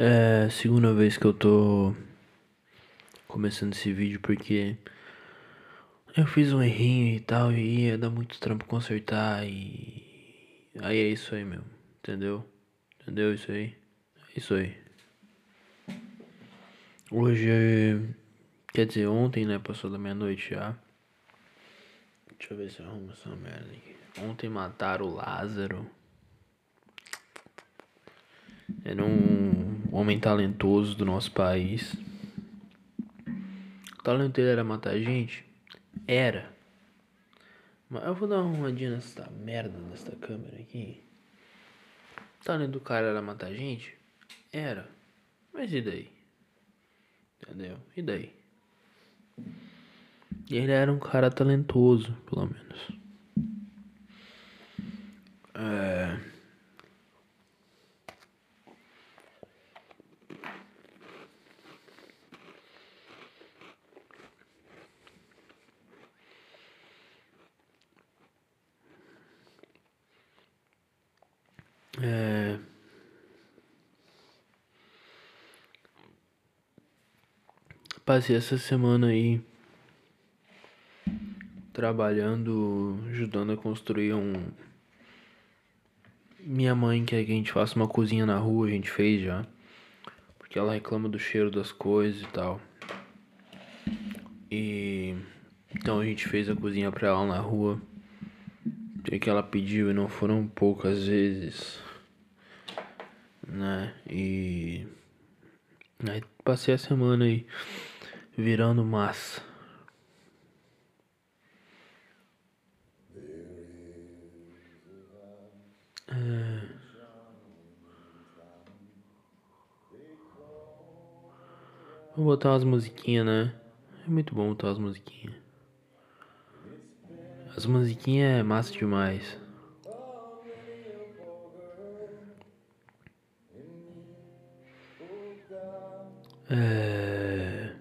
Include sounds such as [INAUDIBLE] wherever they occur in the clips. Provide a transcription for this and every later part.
É a segunda vez que eu tô começando esse vídeo porque eu fiz um errinho e tal e ia dar muito trampo consertar e aí é isso aí mesmo, entendeu? Entendeu isso aí? É isso aí. Hoje, quer dizer, ontem, né, passou da meia-noite já. Deixa eu ver se eu arrumo essa merda aqui. Ontem mataram o Lázaro. Era um homem talentoso do nosso país. O talento dele era matar gente? Era. Mas eu vou dar uma arrumadinha nessa merda nessa câmera aqui. O talento do cara era matar gente? Era. Mas e daí? Entendeu? E daí? E ele era um cara talentoso, pelo menos. É. É... Passei essa semana aí trabalhando, ajudando a construir um. Minha mãe quer que a gente faça uma cozinha na rua, a gente fez já. Porque ela reclama do cheiro das coisas e tal. E. Então a gente fez a cozinha pra ela na rua. Que ela pediu e não foram poucas vezes né? E aí passei a semana aí virando massa. É... Vou botar umas musiquinhas, né? É muito bom botar umas musiquinhas. As musiquinhas é massa demais. É...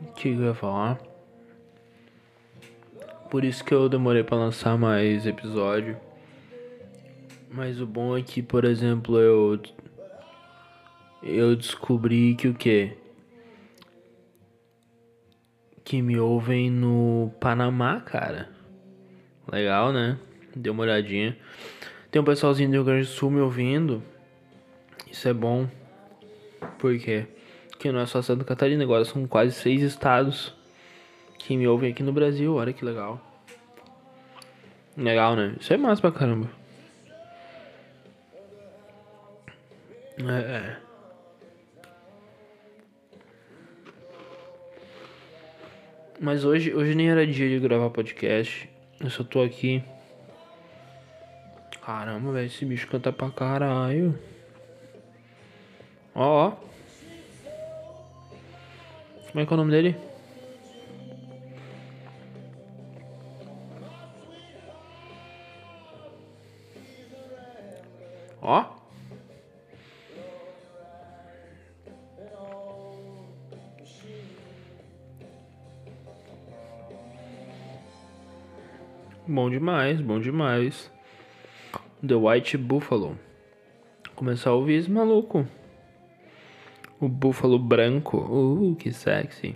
O que eu ia falar? Por isso que eu demorei para lançar mais episódio. Mas o bom é que, por exemplo, eu eu descobri que o que que me ouvem no Panamá, cara. Legal, né? Deu uma olhadinha. Tem um pessoalzinho do Rio Grande do Sul me ouvindo. Isso é bom. Porque não é só Santa Catarina, agora são quase seis estados que me ouvem aqui no Brasil. Olha que legal. Legal, né? Isso é massa pra caramba. É. é. Mas hoje, hoje nem era dia de gravar podcast. Eu só tô aqui Caramba, velho, esse bicho canta pra caralho. Ó, ó. Como é que é o nome dele? Ó. Bom demais, bom demais. The White Buffalo. Começar a ouvir esse maluco. O búfalo branco. Uh, que sexy.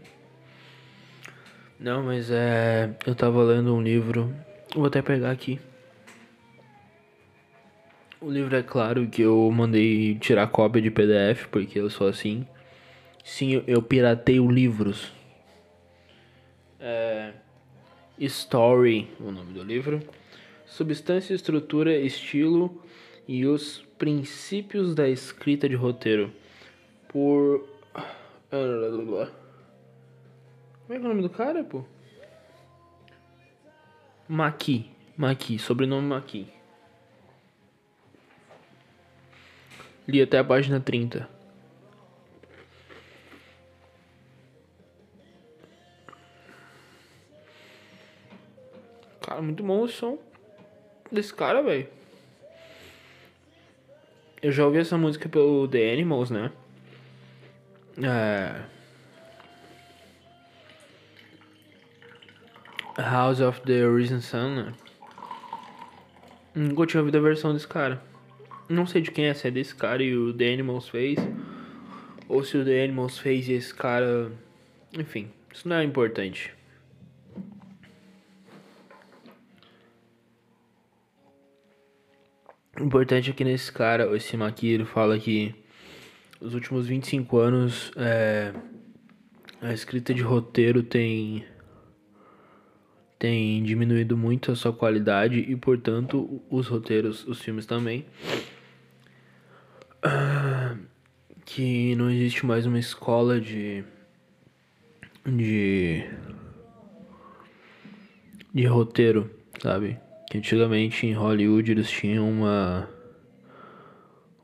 Não, mas é. Eu tava lendo um livro. Vou até pegar aqui. O livro é claro que eu mandei tirar cópia de PDF, porque eu sou assim. Sim, eu pirateio livros. É. Story, o nome do livro substância, estrutura, estilo e os princípios da escrita de roteiro. Por. Como é é o nome do cara, pô? Maqui. Maqui, sobrenome Maqui. Li até a página 30. Cara, muito bom o som desse cara, velho. Eu já ouvi essa música pelo The Animals, né? É... House of the Risen Sun, né? Nunca tinha ouvido a versão desse cara. Não sei de quem é, se é desse cara e o The Animals fez. Ou se o The Animals fez e esse cara. Enfim, isso não é importante. O importante é que nesse cara, esse Maqui, ele fala que os últimos 25 anos é, a escrita de roteiro tem tem diminuído muito a sua qualidade e portanto os roteiros, os filmes também. Que não existe mais uma escola de de de roteiro, sabe? Antigamente em Hollywood eles tinham uma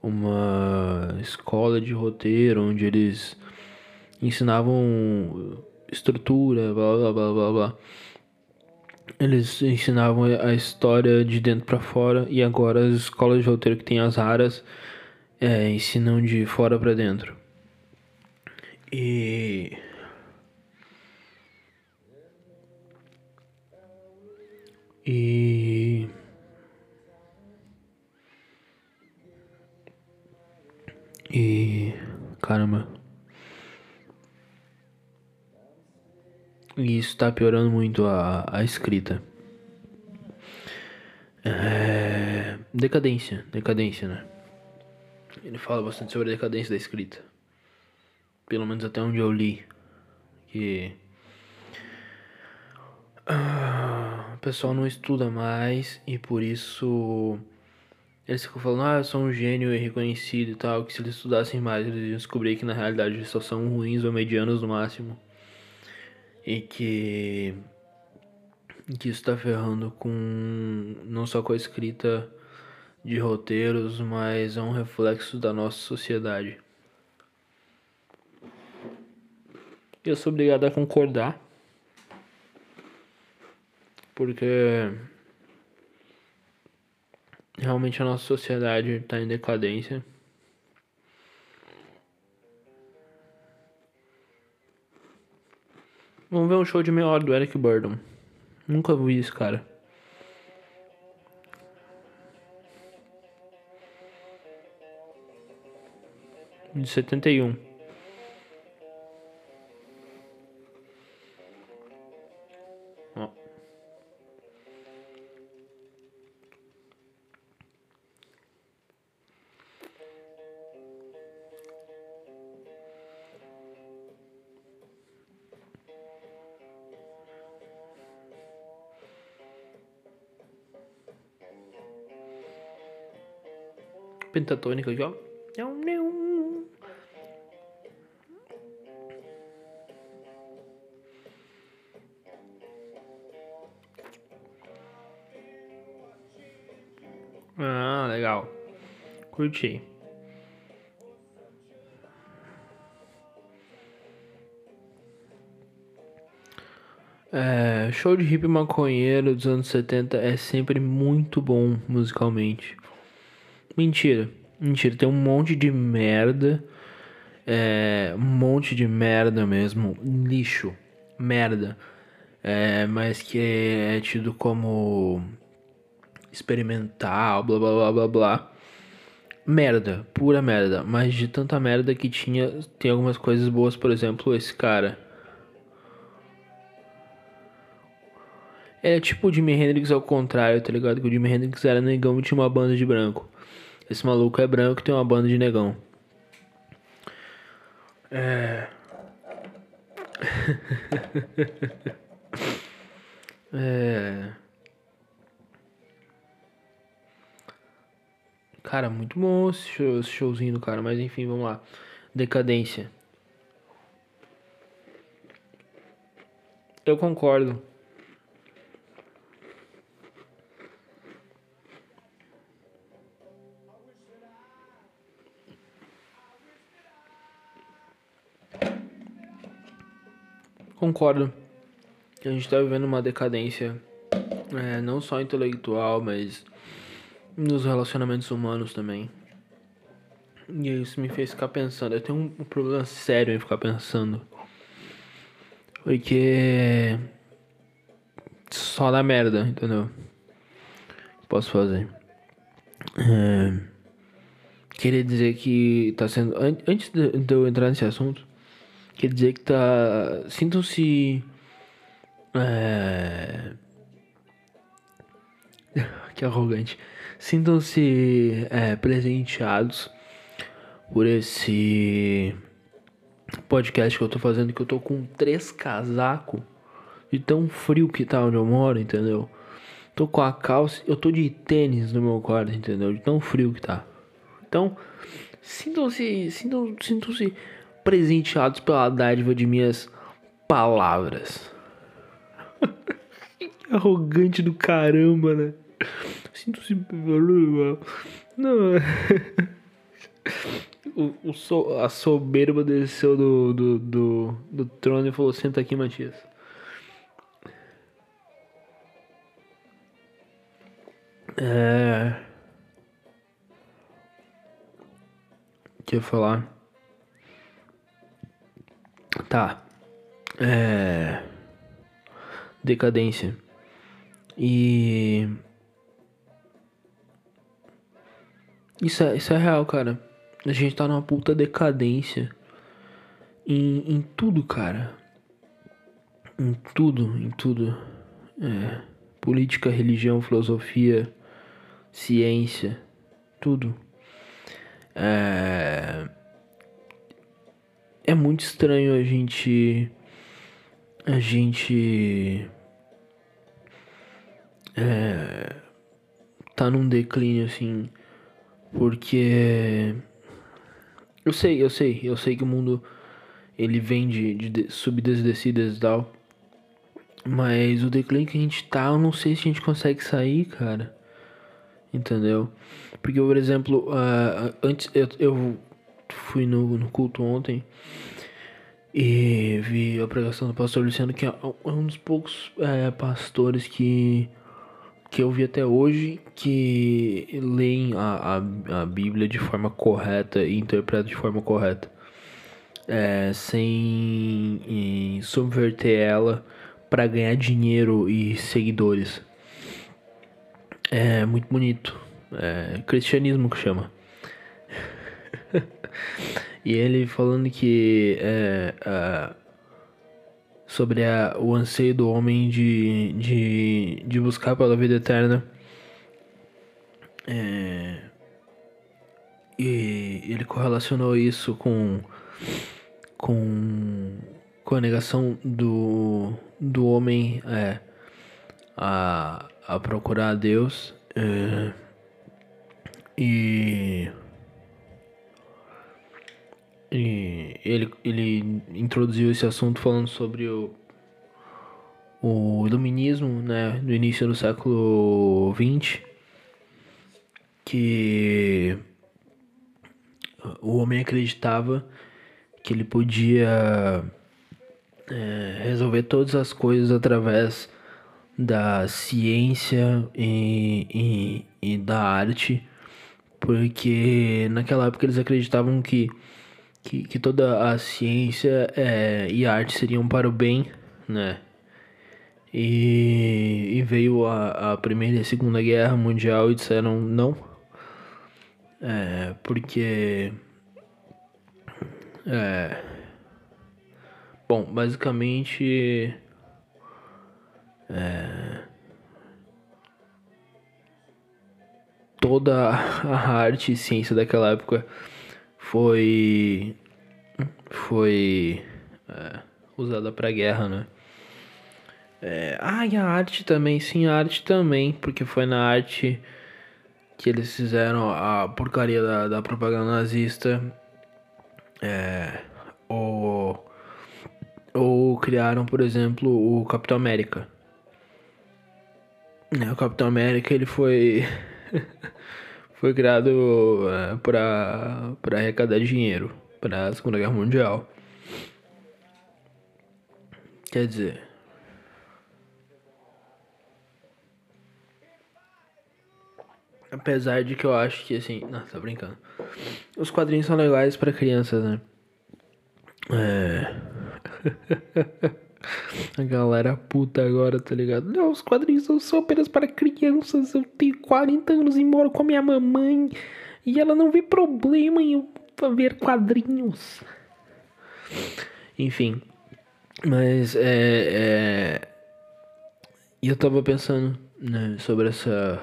uma escola de roteiro onde eles ensinavam estrutura, blá blá blá blá blá. Eles ensinavam a história de dentro para fora e agora as escolas de roteiro que tem as raras é, ensinam de fora para dentro. E E. E. Caramba. E isso tá piorando muito a, a escrita. É... Decadência, decadência, né? Ele fala bastante sobre a decadência da escrita. Pelo menos até onde eu li. Que. Ah pessoal não estuda mais e por isso eles ficam falando, ah, eu sou um gênio e reconhecido e tal, que se eles estudassem mais eles iam descobrir que na realidade eles só são ruins ou medianos no máximo. E que, que isso tá ferrando com não só com a escrita de roteiros, mas é um reflexo da nossa sociedade. Eu sou obrigado a concordar porque realmente a nossa sociedade está em decadência. Vamos ver um show de meia hora do Eric Burdon. Nunca vi isso, cara. De 71. Pentatônica aqui, ó. Ah, legal. Curti. É, show de hip maconheiro dos anos 70 é sempre muito bom musicalmente. Mentira. Mentira, tem um monte de merda. É, um monte de merda mesmo. Lixo. Merda. É, mas que é tido como experimental, blá blá blá blá blá. Merda, pura merda. Mas de tanta merda que tinha, tem algumas coisas boas, por exemplo, esse cara. É tipo o Jimi Hendrix ao contrário, tá ligado? Que o Jimi Hendrix era negão e tinha uma banda de branco. Esse maluco é branco e tem uma banda de negão. É. [LAUGHS] é. Cara, muito bom esse, show, esse showzinho do cara, mas enfim, vamos lá. Decadência. Eu concordo. Concordo a gente está vivendo uma decadência, é, não só intelectual, mas nos relacionamentos humanos também. E isso me fez ficar pensando. Eu tenho um, um problema sério em ficar pensando. Porque. Só dá merda, entendeu? Posso fazer. É, queria dizer que tá sendo. Antes de eu entrar nesse assunto, queria dizer que tá. Sintam-se. É, [LAUGHS] que arrogante. Sintam-se é, presenteados por esse podcast que eu tô fazendo, que eu tô com três casacos de tão frio que tá onde eu moro, entendeu? Tô com a calça, eu tô de tênis no meu quarto, entendeu? De tão frio que tá. Então, sintam-se, sintam, sintam-se presenteados pela dádiva de minhas palavras. [LAUGHS] Arrogante do caramba, né? Sinto-se. Não. [LAUGHS] o, o so, a soberba desceu do, do, do, do trono e falou: Senta aqui, Matias. É. O que eu ia falar? Tá. É. Decadência. E. Isso é, isso é real, cara. A gente tá numa puta decadência em, em tudo, cara. Em tudo, em tudo. É. Política, religião, filosofia, ciência, tudo. É. É muito estranho a gente. A gente. É. Tá num declínio assim porque. Eu sei, eu sei, eu sei que o mundo ele vem de, de subidas e descidas e tal. Mas o declínio que a gente tá, eu não sei se a gente consegue sair, cara. Entendeu? Porque, por exemplo, uh, antes eu, eu fui no, no culto ontem e vi a pregação do pastor Luciano, que é um dos poucos é, pastores que que eu vi até hoje que leem a, a, a Bíblia de forma correta e interpretam de forma correta. É, sem subverter ela para ganhar dinheiro e seguidores. É muito bonito. É cristianismo que chama. [LAUGHS] e ele falando que é, é sobre a, o anseio do homem de, de, de buscar pela vida eterna. É, e ele correlacionou isso com, com, com a negação do, do homem é, a, a procurar a Deus. É, e e ele, ele introduziu esse assunto falando sobre o, o iluminismo, né, no início do século XX, que o homem acreditava que ele podia é, resolver todas as coisas através da ciência e, e, e da arte, porque naquela época eles acreditavam que que, que toda a ciência é, e a arte seriam para o bem, né? E, e veio a, a Primeira e a Segunda Guerra Mundial e disseram não, é, porque. É, bom, basicamente. É, toda a arte e ciência daquela época foi foi é, usada para guerra, né? É, ah, e a arte também, sim, a arte também, porque foi na arte que eles fizeram a porcaria da, da propaganda nazista, é, ou, ou criaram, por exemplo, o Capitão América. É, o Capitão América ele foi [LAUGHS] foi criado é, para arrecadar dinheiro para a Segunda Guerra Mundial. Quer dizer, apesar de que eu acho que assim, não, tá brincando. Os quadrinhos são legais para crianças, né? É. [LAUGHS] a galera puta agora, tá ligado? Não, os quadrinhos são só apenas para crianças. Eu tenho 40 anos e moro com a minha mamãe. E ela não vê problema em eu ver quadrinhos. Enfim. Mas é. é... Eu tava pensando né, sobre essa.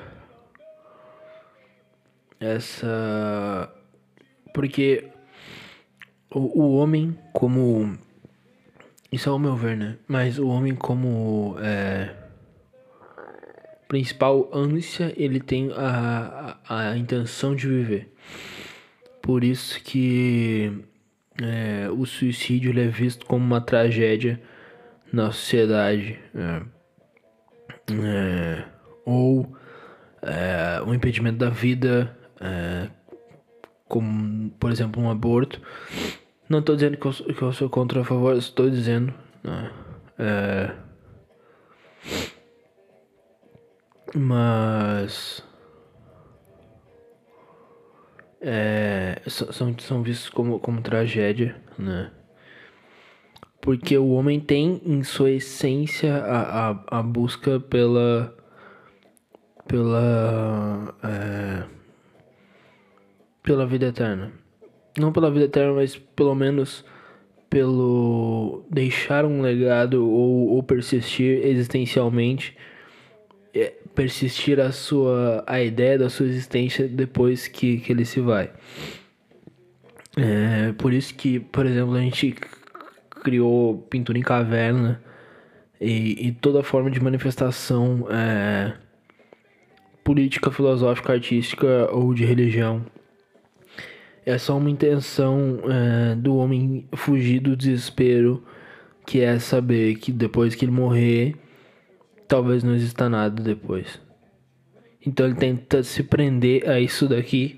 Essa. Porque o, o homem, como. Isso é o meu ver, né? Mas o homem, como. É, principal ânsia, ele tem a, a, a intenção de viver. Por isso que é, o suicídio é visto como uma tragédia na sociedade. É, é, ou é, o impedimento da vida, é, como por exemplo um aborto. Não estou dizendo que eu, que eu, sou contra a favor, estou dizendo. Né, é, mas é, são, são vistos como, como tragédia, né? Porque o homem tem em sua essência a, a, a busca pela. pela. É, pela vida eterna. Não pela vida eterna, mas pelo menos pelo deixar um legado ou, ou persistir existencialmente é, persistir a sua a ideia da sua existência depois que, que ele se vai. É, por isso que, por exemplo, a gente criou pintura em caverna e, e toda forma de manifestação é, política, filosófica, artística ou de religião. É só uma intenção é, do homem fugir do desespero, que é saber que depois que ele morrer talvez não exista nada depois. Então ele tenta se prender a isso daqui,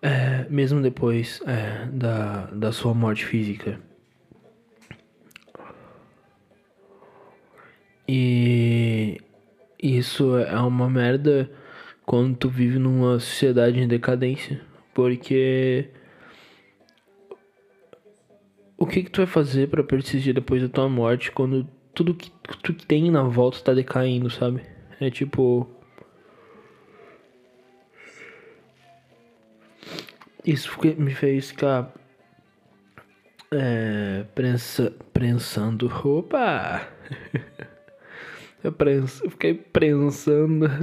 é, mesmo depois é, da, da sua morte física. E isso é uma merda quando tu vive numa sociedade em decadência, porque o que que tu vai fazer para persistir depois da tua morte quando tudo que tu tem na volta tá decaindo, sabe? É tipo. Isso me fez ficar. É. Prensa, prensando. Opa! [LAUGHS] Eu, prensa, eu fiquei prensando. [LAUGHS]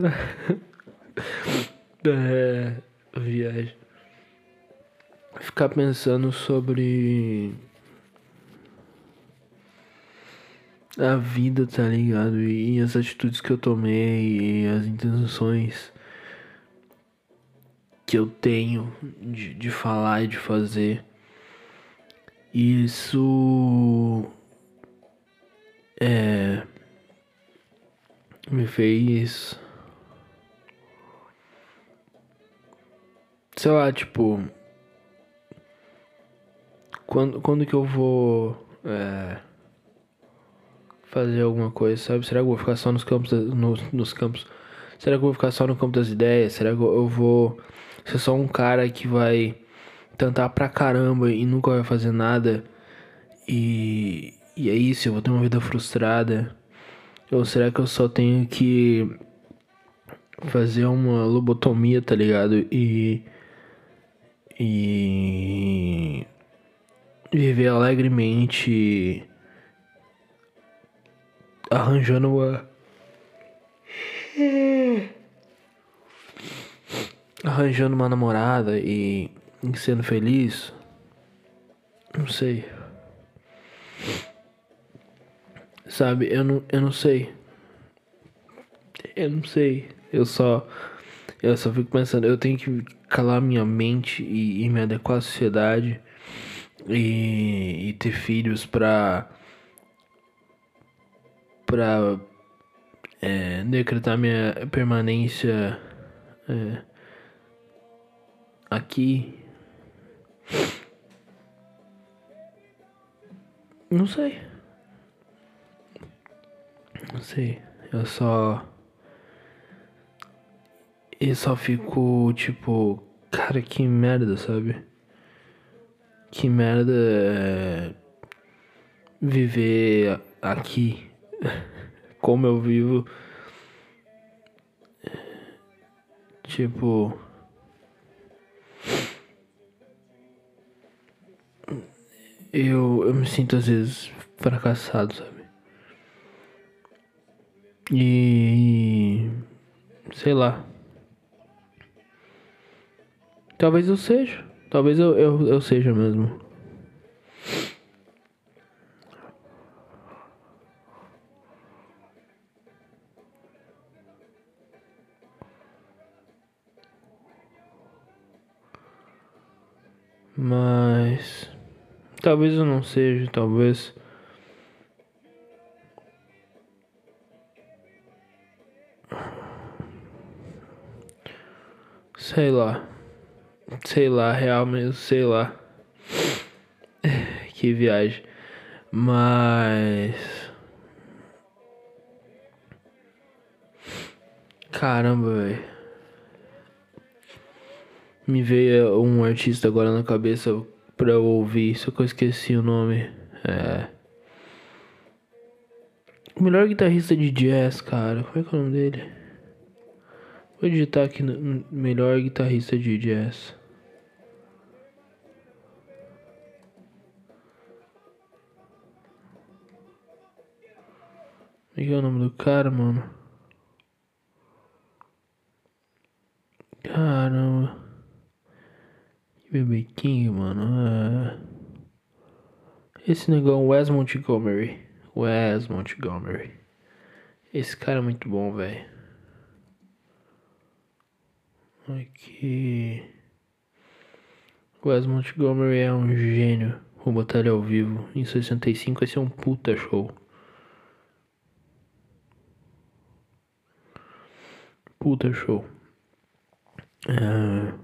é. Viagem. Ficar pensando sobre a vida, tá ligado? E, as atitudes que eu tomei e as intenções que eu tenho de, de falar e de fazer. Isso é me fez sei lá, tipo quando, quando que eu vou é, fazer alguma coisa, sabe? Será que eu vou ficar só nos campos, no, nos campos? Será que eu vou ficar só no campo das ideias? Será que eu vou ser só um cara que vai tentar pra caramba e nunca vai fazer nada? E, e é isso, eu vou ter uma vida frustrada? Ou será que eu só tenho que fazer uma lobotomia, tá ligado? E. E. Viver alegremente arranjando uma. Arranjando uma namorada e, sendo feliz. Não sei. Sabe, eu não, eu não sei. Eu não sei. Eu só. Eu só fico pensando, eu tenho que calar minha mente e, e me adequar à sociedade e, e ter filhos pra para é, decretar minha permanência é, aqui. Não sei. Não sei. Eu só. Eu só fico tipo. Cara, que merda, sabe? Que merda é viver aqui, como eu vivo, tipo. Eu, eu me sinto às vezes fracassado, sabe? E. Sei lá. Talvez eu seja. Talvez eu, eu, eu seja mesmo. Mas. Talvez eu não seja, talvez. Sei lá. Sei lá, real mesmo, sei lá. que viagem. Mas. Caramba, velho. Me veio um artista agora na cabeça pra eu ouvir, só que eu esqueci o nome. É. O melhor guitarrista de jazz, cara. Como é que é o nome dele? Vou digitar aqui no melhor guitarrista de jazz. Como é que é o nome do cara, mano? Caramba. BB King, mano. É... Esse negão, Wes Montgomery. Wes Montgomery. Esse cara é muito bom, velho. Aqui. Wes Montgomery é um gênio. Vou botar ele ao vivo. Em 65 vai ser um puta show. Puta show. É...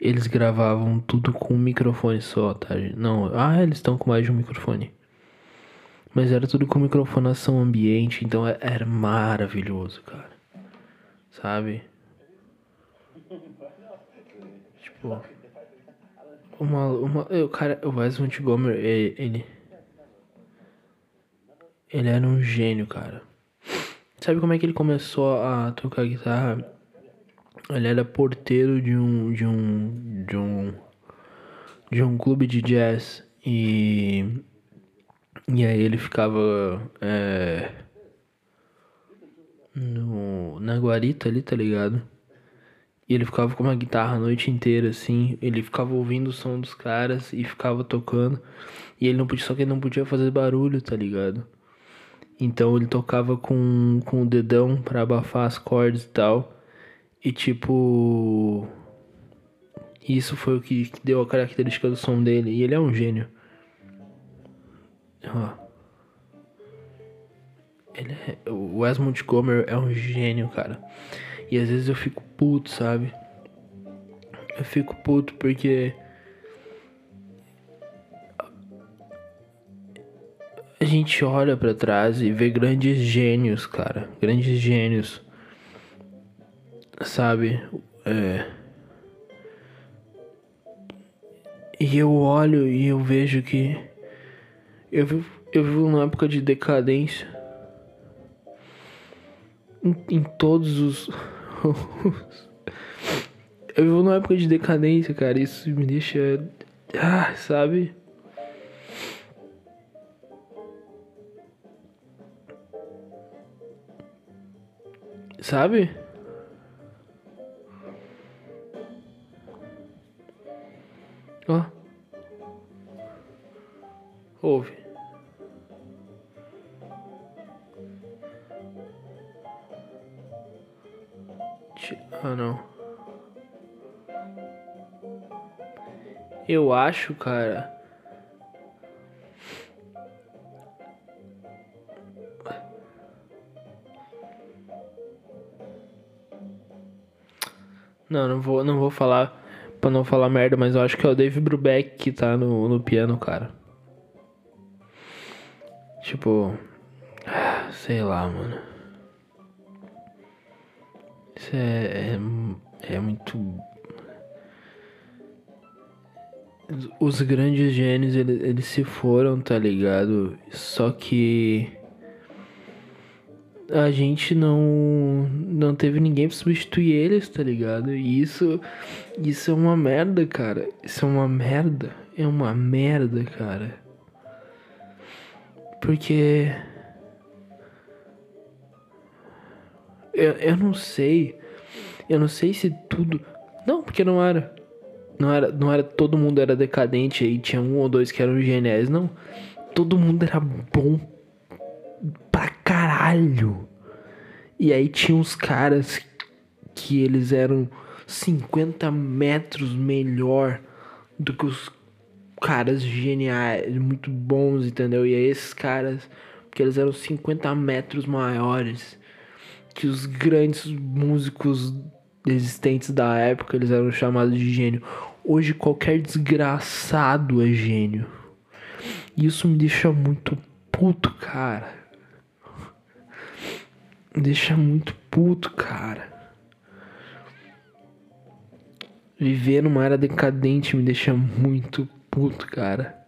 Eles gravavam tudo com um microfone só, tá? Não, ah, eles estão com mais de um microfone. Mas era tudo com microfonação ambiente, então é, era maravilhoso, cara. Sabe? Tipo, uma, uma, o cara, o Wes Montgomery, ele, ele era um gênio, cara. Sabe como é que ele começou a tocar guitarra? Ele era porteiro de um de um de um de um clube de jazz e e aí ele ficava é, no na guarita ali, tá ligado? E ele ficava com uma guitarra a noite inteira assim, ele ficava ouvindo o som dos caras e ficava tocando. E ele não podia, só que ele não podia fazer barulho, tá ligado? Então ele tocava com, com o dedão para abafar as cordas e tal. E tipo. Isso foi o que, deu a característica do som dele. E ele é um gênio. Ó. Ele é, o Wes Montgomery é um gênio, cara. E às vezes eu fico puto, sabe? Eu fico puto porque a gente olha para trás e vê grandes gênios, cara, grandes gênios, sabe? É... E eu olho e eu vejo que eu vivo, eu vivo numa época de decadência em, em todos os [LAUGHS] eu vivo numa época de decadência, cara. Isso me deixa. Ah, sabe? Sabe? Ó. Ouve. Ah, não. Eu acho, cara. Não, não vou, não vou falar pra não falar merda, mas eu acho que é o Dave Brubeck que tá no, no piano, cara. Tipo. Sei lá, mano. Isso é, é, é muito. Os grandes gênios, eles, eles se foram, tá ligado? Só que a gente não não teve ninguém pra substituir eles, tá ligado? E isso isso é uma merda, cara. Isso é uma merda. É uma merda, cara. Porque eu, eu não sei. Eu não sei se tudo. Não, porque não era. Não era, não era todo mundo era decadente aí tinha um ou dois que eram geniais, não. Todo mundo era bom caralho. E aí tinha uns caras que eles eram 50 metros melhor do que os caras geniais, muito bons, entendeu? E aí esses caras, que eles eram 50 metros maiores que os grandes músicos existentes da época, eles eram chamados de gênio. Hoje qualquer desgraçado é gênio. Isso me deixa muito puto, cara. Deixa muito puto, cara. Viver numa era decadente me deixa muito puto, cara.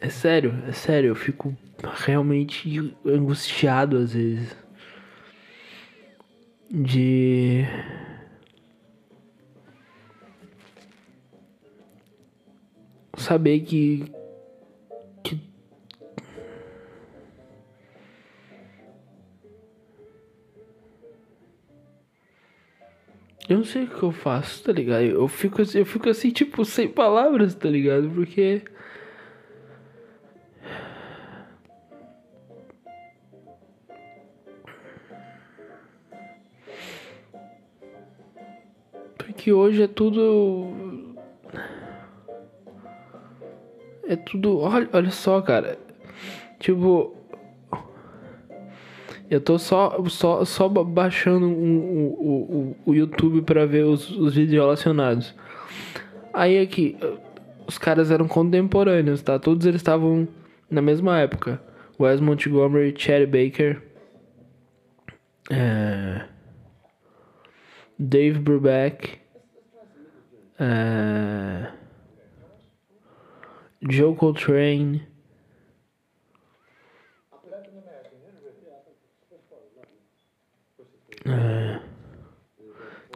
É sério, é sério, eu fico realmente angustiado às vezes. De. Saber que Eu não sei o que eu faço, tá ligado? Eu fico, assim, eu fico assim, tipo, sem palavras, tá ligado? Porque. que hoje é tudo. É tudo. Olha, olha só, cara. Tipo. Eu tô só, só, só baixando um, o, o, o YouTube pra ver os, os vídeos relacionados. Aí aqui, os caras eram contemporâneos, tá? Todos eles estavam na mesma época. Wes Montgomery, Chad Baker. É... Dave Brubeck. Uh, Joe Coltrane. Uh,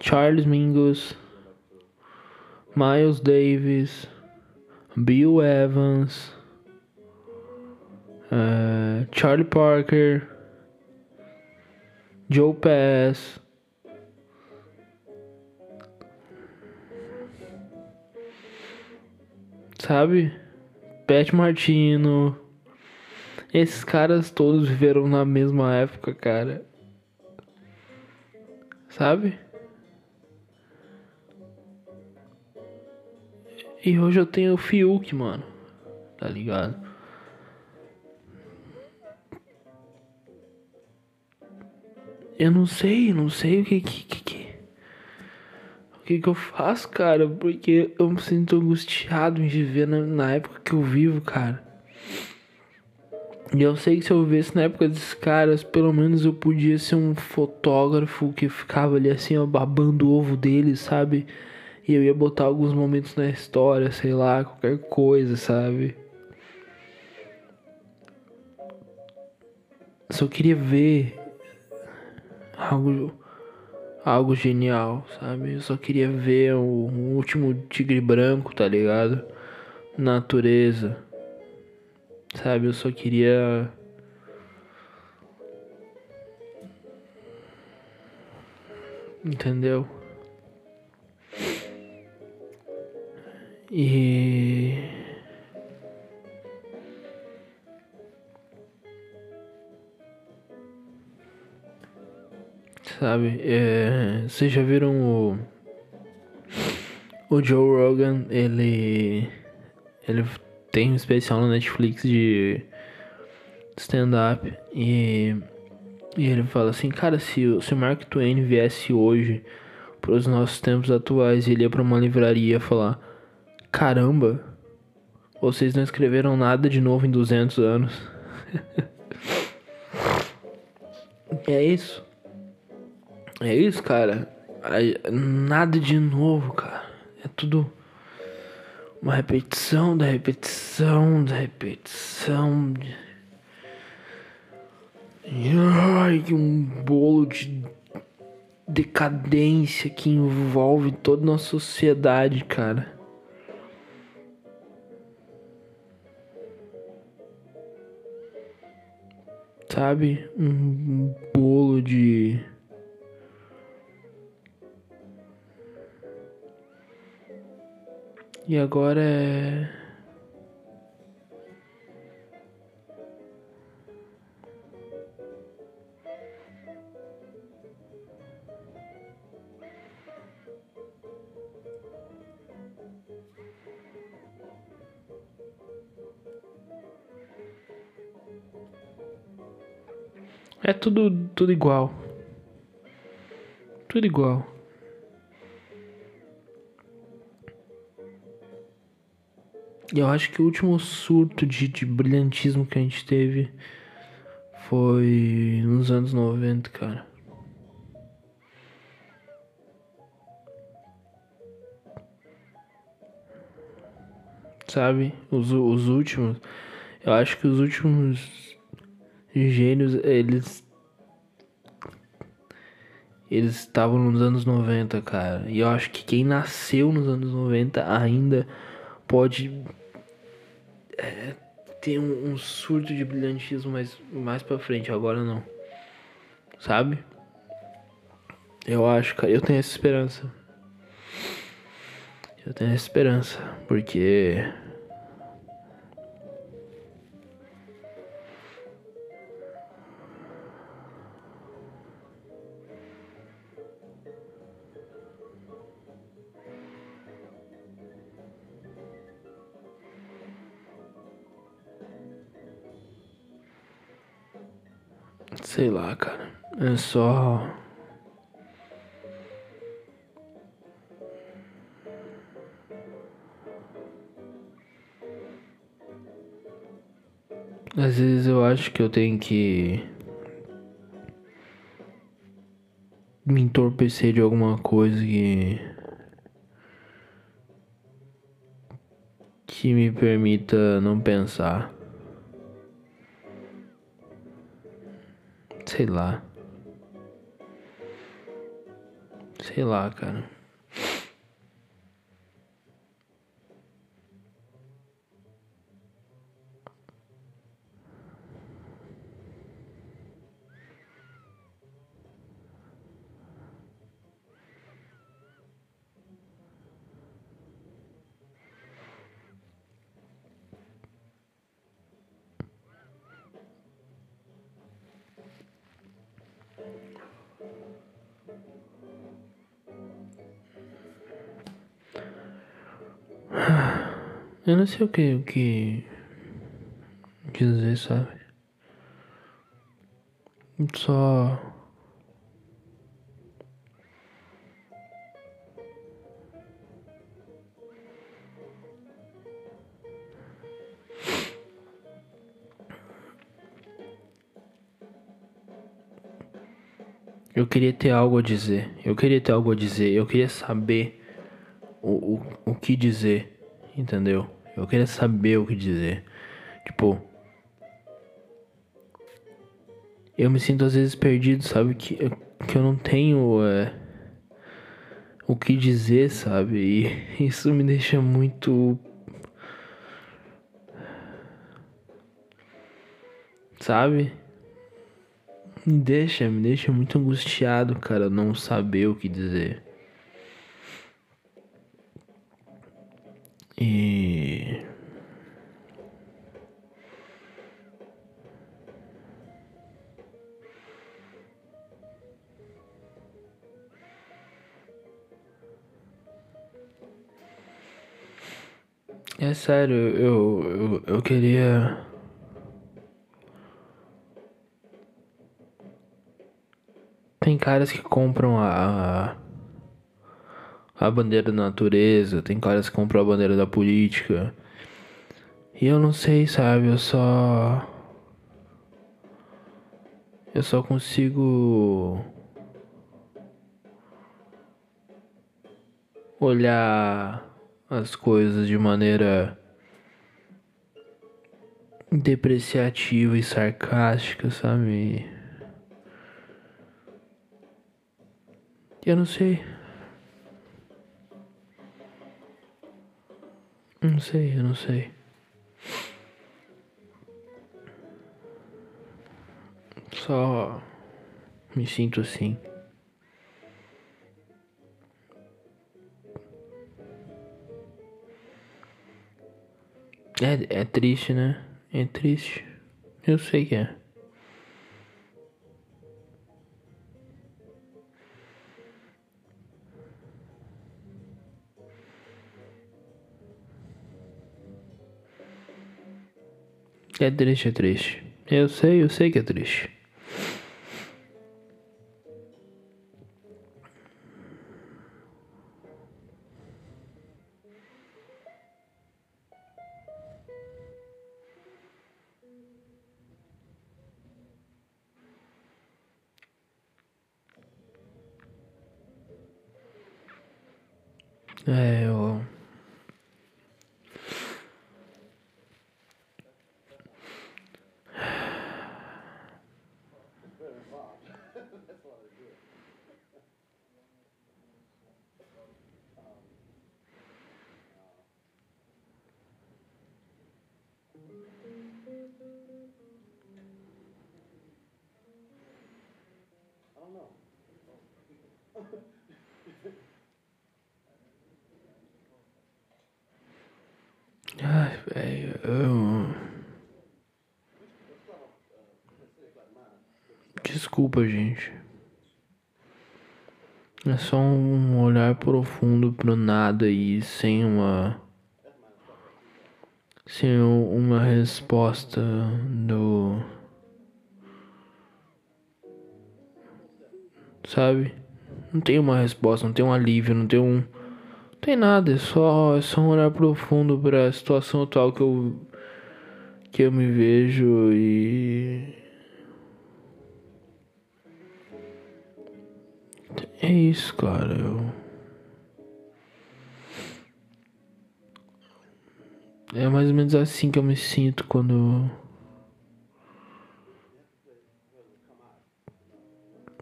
Charles Mingus. Miles Davis. Bill Evans. Uh, Charlie Parker. Joe Pass. sabe? Pet Martino. Esses caras todos viveram na mesma época, cara. Sabe? E hoje eu tenho o Fiuk, mano. Tá ligado? Eu não sei, não sei o que que, que, que, que eu faço, cara? Porque eu me sinto angustiado em viver na, na época que eu vivo, cara. E eu sei que se eu vivesse na época desses caras, pelo menos eu podia ser um fotógrafo que ficava ali assim, ó, babando o ovo deles, sabe? E eu ia botar alguns momentos na história, sei lá, qualquer coisa, sabe? Só queria ver algo algo genial, sabe? Eu só queria ver o, o último tigre branco, tá ligado? Natureza. Sabe? Eu só queria Entendeu? E sabe? É, vocês já viram o. O Joe Rogan, ele. Ele tem um especial no Netflix de stand-up e, e ele fala assim: Cara, se, se o Mark Twain viesse hoje para os nossos tempos atuais ele ia para uma livraria falar: Caramba, vocês não escreveram nada de novo em 200 anos. [LAUGHS] É isso. É isso, cara. Nada de novo, cara. É tudo uma repetição da repetição da repetição. Ai, um bolo de decadência que envolve toda a nossa sociedade, cara. Sabe? Um bolo de E agora é. É tudo, tudo igual. Tudo igual. Eu acho que o último surto de, de brilhantismo que a gente teve foi nos anos 90, cara. Sabe? Os, os últimos. Eu acho que os últimos gênios, eles. Eles estavam nos anos 90, cara. E eu acho que quem nasceu nos anos 90 ainda pode é, ter um, um, surto de brilhantismo mais, mais pra frente, agora não. Sabe? Eu acho, cara, eu tenho essa esperança. Eu tenho essa esperança, porque Sei lá, cara. É só. Às vezes eu acho que eu tenho que me entorpecer de alguma coisa que que me permita não pensar. Sei lá. Sei lá, cara. Não sei o que, o que dizer, sabe? Só. Eu queria ter algo a dizer. Eu queria ter algo a dizer. Eu queria saber o, o, o que dizer. Entendeu? Eu queria saber o que dizer. Tipo. Eu me sinto às vezes perdido, sabe? Que, que eu não tenho é, o que dizer, sabe? E [LAUGHS] isso me deixa muito. Sabe? Me deixa, me deixa muito angustiado, cara, não saber o que dizer. E. É sério, eu, eu, eu queria. Tem caras que compram a, a bandeira da natureza, tem caras que compram a bandeira da política. E eu não sei, sabe? Eu só. Eu só consigo olhar as coisas de maneira depreciativa e sarcástica, sabe? Eu não sei. Não sei, eu não sei. Só me sinto assim. É, é triste, né? É triste. Eu sei que é. É triste, é triste. Eu sei, eu sei que é triste. É, velho, eu... Desculpa, gente. É só um olhar profundo pro nada e sem uma. Sem uma resposta do. Sabe? Não tem uma resposta, não tem um alívio, não tem um. Tem nada, é só, é só um olhar profundo pra situação atual que eu. que eu me vejo e. É isso, cara. Eu... É mais ou menos assim que eu me sinto quando.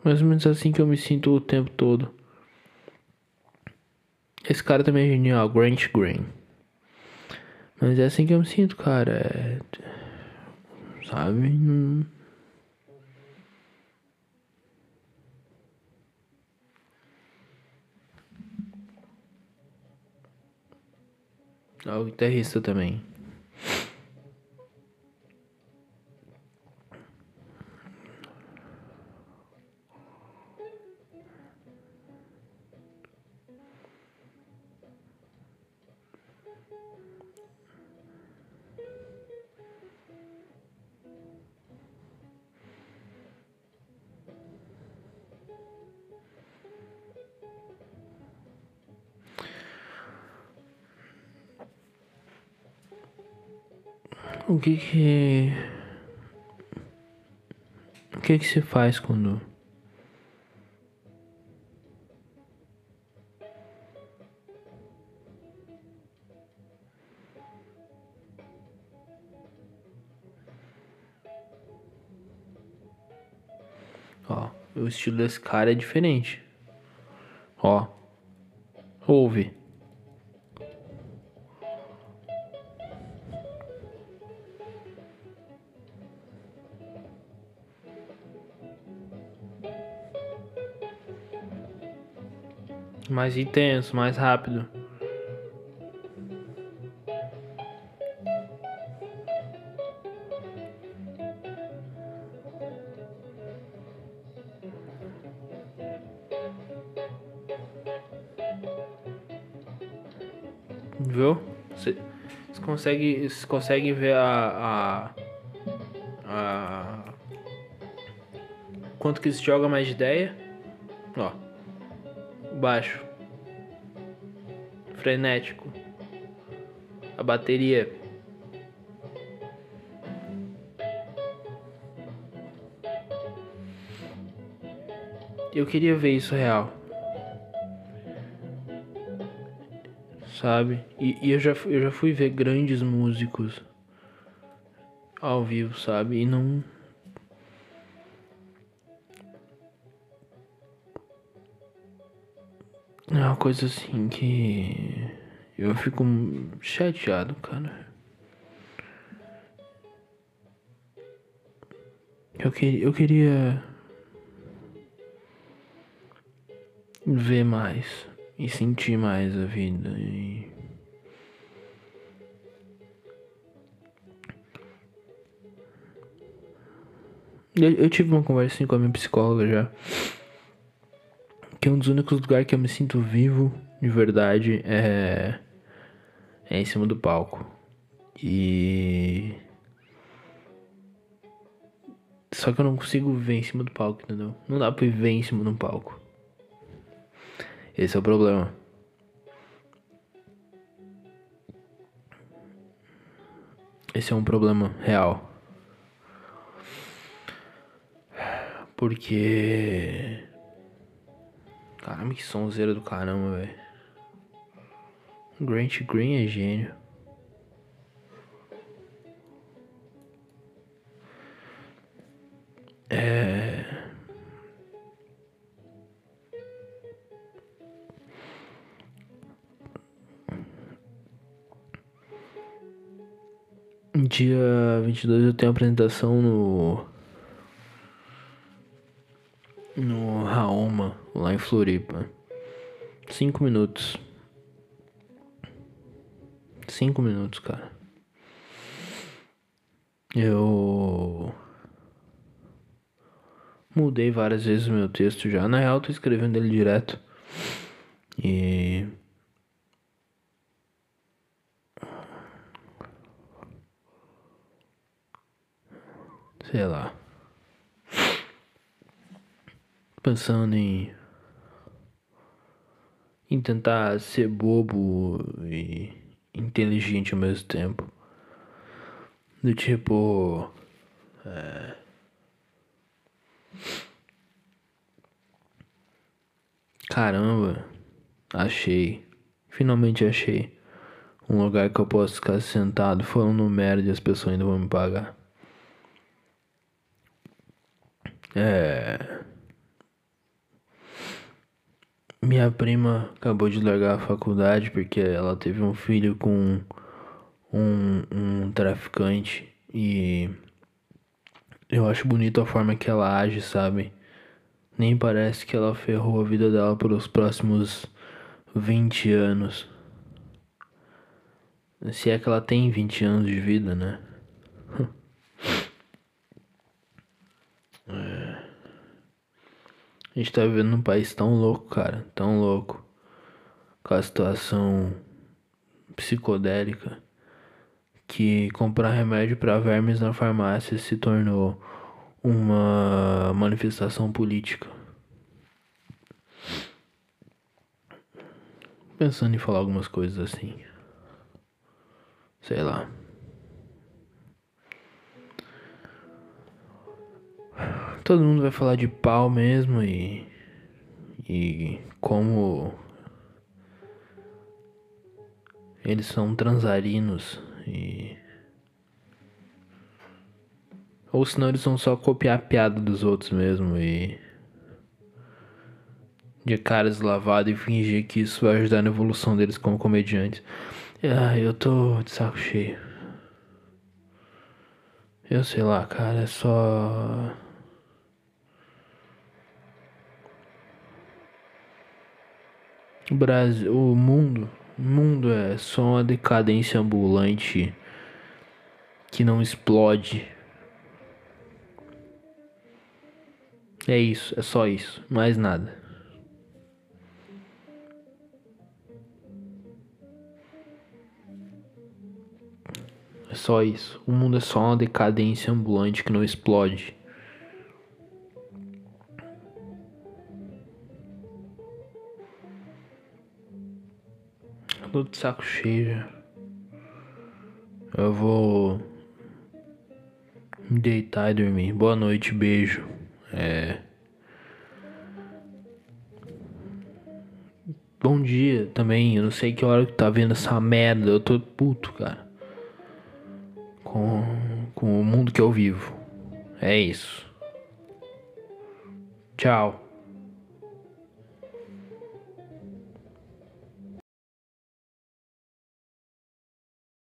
Mais ou menos assim que eu me sinto o tempo todo. Esse cara também é genial, Grant Green. Mas é assim que eu me sinto, cara. É... Sabe? Não... Ah, o guitarrista também. O que que. O que que se faz quando. Ó, o estilo desse cara é diferente. Ó. Ouve. Mais intenso, mais rápido. Viu? Você consegue, você consegue ver a, a, a quanto que se joga mais de ideia? Ó, baixo, frenético, a bateria. Eu queria ver isso real. Sabe? E, e eu, já, eu já fui ver grandes músicos ao vivo, sabe? E não. Coisa assim que. Eu fico chateado, cara. Eu, que, eu queria ver mais e sentir mais a vida e eu, eu tive uma conversa com a minha psicóloga já que um dos únicos lugares que eu me sinto vivo de verdade é é em cima do palco e só que eu não consigo viver em cima do palco, entendeu? Não dá pra viver em cima do palco. Esse é o problema. Esse é um problema real. Porque. Caramba, que sonzeira do caramba, velho. Grant Green é gênio. É... Dia 22 eu tenho apresentação. No lá em Floripa. Cinco minutos. Cinco minutos, cara. Eu. Mudei várias vezes o meu texto já. Na real, tô escrevendo ele direto. E. Sei lá. Pensando em. Em tentar ser bobo e inteligente ao mesmo tempo. Do tipo. É Caramba, achei. Finalmente achei. Um lugar que eu posso ficar sentado falando merda e as pessoas ainda vão me pagar. É. Minha prima acabou de largar a faculdade porque ela teve um filho com um, um traficante e eu acho bonito a forma que ela age, sabe? Nem parece que ela ferrou a vida dela pelos próximos 20 anos. Se é que ela tem 20 anos de vida, né? [LAUGHS] A gente tá vivendo num país tão louco, cara. Tão louco. Com a situação psicodélica que comprar remédio para vermes na farmácia se tornou uma manifestação política. Pensando em falar algumas coisas assim. Sei lá. Todo mundo vai falar de pau mesmo e. E como. Eles são transarinos e. Ou senão eles vão só copiar a piada dos outros mesmo e. De caras lavados e fingir que isso vai ajudar na evolução deles como comediantes. Ah, eu tô de saco cheio. Eu sei lá, cara, é só. O Brasil, o mundo o mundo é só uma decadência ambulante que não explode. É isso, é só isso, mais nada. É só isso. O mundo é só uma decadência ambulante que não explode. Tô de saco cheio. Eu vou me deitar e dormir. Boa noite, beijo. É. bom dia também. Eu não sei que hora que tá vendo essa merda. Eu tô puto, cara. Com, com o mundo que eu vivo. É isso. Tchau.